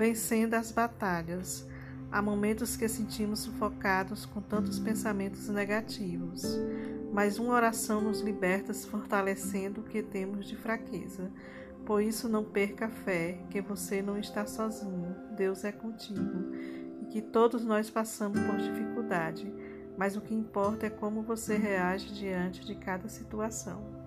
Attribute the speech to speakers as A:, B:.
A: vencendo as batalhas. Há momentos que sentimos sufocados com tantos pensamentos negativos, mas uma oração nos liberta, fortalecendo o que temos de fraqueza. Por isso, não perca a fé, que você não está sozinho, Deus é contigo, e que todos nós passamos por dificuldade, mas o que importa é como você reage diante de cada situação.